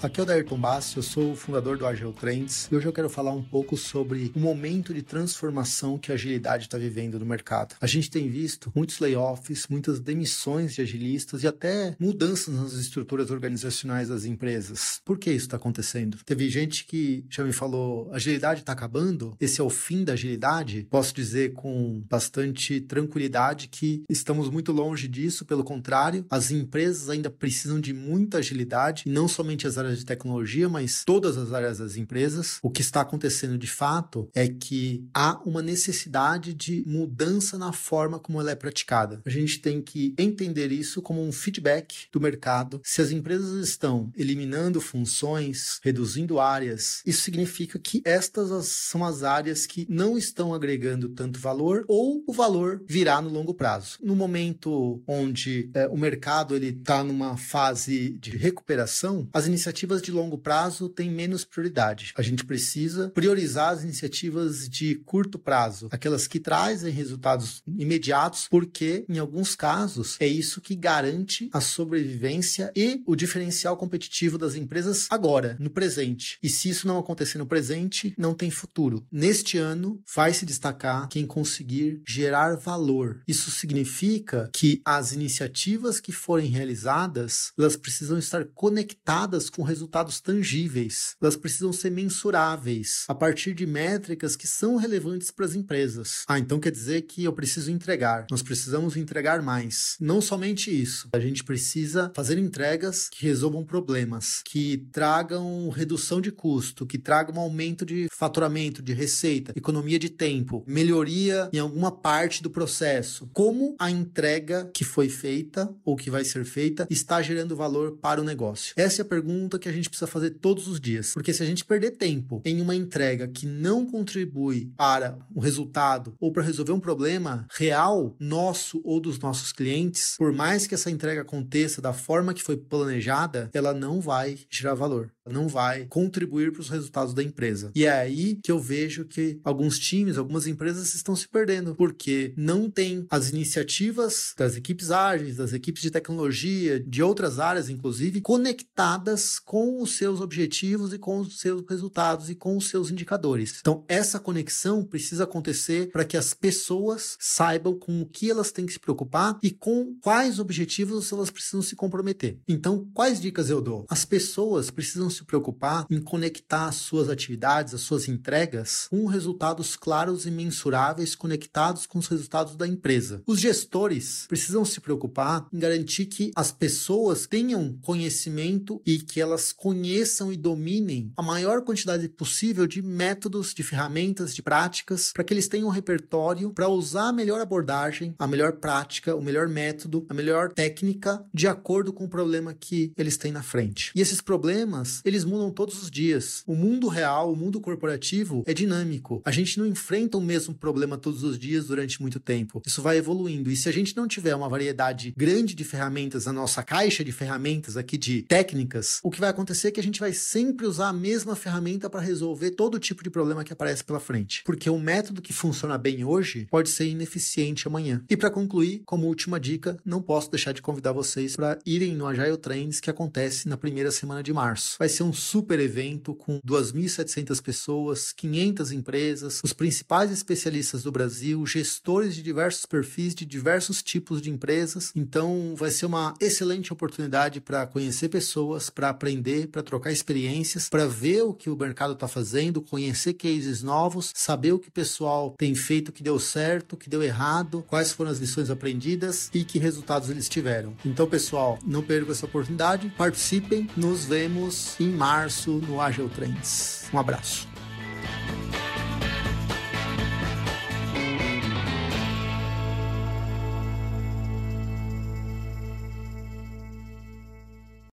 Aqui é o Dairton Bassi, eu sou o fundador do Agile Trends e hoje eu quero falar um pouco sobre o momento de transformação que a agilidade está vivendo no mercado. A gente tem visto muitos layoffs, muitas demissões de agilistas e até mudanças nas estruturas organizacionais das empresas. Por que isso está acontecendo? Teve gente que já me falou: agilidade está acabando? Esse é o fim da agilidade? Posso dizer com bastante tranquilidade que estamos muito longe disso, pelo contrário, as empresas ainda precisam de muita agilidade e não somente as áreas áreas de tecnologia, mas todas as áreas das empresas. O que está acontecendo de fato é que há uma necessidade de mudança na forma como ela é praticada. A gente tem que entender isso como um feedback do mercado. Se as empresas estão eliminando funções, reduzindo áreas, isso significa que estas são as áreas que não estão agregando tanto valor ou o valor virá no longo prazo. No momento onde é, o mercado ele está numa fase de recuperação, as iniciativas iniciativas de longo prazo têm menos prioridade. A gente precisa priorizar as iniciativas de curto prazo, aquelas que trazem resultados imediatos, porque em alguns casos é isso que garante a sobrevivência e o diferencial competitivo das empresas agora, no presente. E se isso não acontecer no presente, não tem futuro. Neste ano, vai se destacar quem conseguir gerar valor. Isso significa que as iniciativas que forem realizadas, elas precisam estar conectadas com resultados tangíveis. Elas precisam ser mensuráveis a partir de métricas que são relevantes para as empresas. Ah, então quer dizer que eu preciso entregar. Nós precisamos entregar mais. Não somente isso. A gente precisa fazer entregas que resolvam problemas, que tragam redução de custo, que tragam um aumento de faturamento, de receita, economia de tempo, melhoria em alguma parte do processo. Como a entrega que foi feita ou que vai ser feita está gerando valor para o negócio? Essa é a pergunta que a gente precisa fazer todos os dias. Porque se a gente perder tempo em uma entrega que não contribui para o resultado ou para resolver um problema real nosso ou dos nossos clientes, por mais que essa entrega aconteça da forma que foi planejada, ela não vai gerar valor não vai contribuir para os resultados da empresa. E é aí que eu vejo que alguns times, algumas empresas estão se perdendo, porque não tem as iniciativas das equipes ágeis, das equipes de tecnologia, de outras áreas, inclusive, conectadas com os seus objetivos e com os seus resultados e com os seus indicadores. Então, essa conexão precisa acontecer para que as pessoas saibam com o que elas têm que se preocupar e com quais objetivos elas precisam se comprometer. Então, quais dicas eu dou? As pessoas precisam se preocupar em conectar as suas atividades, as suas entregas, com resultados claros e mensuráveis conectados com os resultados da empresa. Os gestores precisam se preocupar em garantir que as pessoas tenham conhecimento e que elas conheçam e dominem a maior quantidade possível de métodos, de ferramentas, de práticas, para que eles tenham um repertório para usar a melhor abordagem, a melhor prática, o melhor método, a melhor técnica de acordo com o problema que eles têm na frente. E esses problemas, eles mudam todos os dias. O mundo real, o mundo corporativo é dinâmico. A gente não enfrenta o mesmo problema todos os dias durante muito tempo. Isso vai evoluindo. E se a gente não tiver uma variedade grande de ferramentas na nossa caixa de ferramentas aqui de técnicas, o que vai acontecer é que a gente vai sempre usar a mesma ferramenta para resolver todo tipo de problema que aparece pela frente. Porque o método que funciona bem hoje pode ser ineficiente amanhã. E para concluir, como última dica, não posso deixar de convidar vocês para irem no Agile Trends que acontece na primeira semana de março. Vai ser um super evento com 2.700 pessoas, 500 empresas, os principais especialistas do Brasil, gestores de diversos perfis, de diversos tipos de empresas. Então, vai ser uma excelente oportunidade para conhecer pessoas, para aprender, para trocar experiências, para ver o que o mercado está fazendo, conhecer cases novos, saber o que o pessoal tem feito que deu certo, que deu errado, quais foram as lições aprendidas e que resultados eles tiveram. Então, pessoal, não percam essa oportunidade, participem, nos vemos em março no Agile Trends. Um abraço.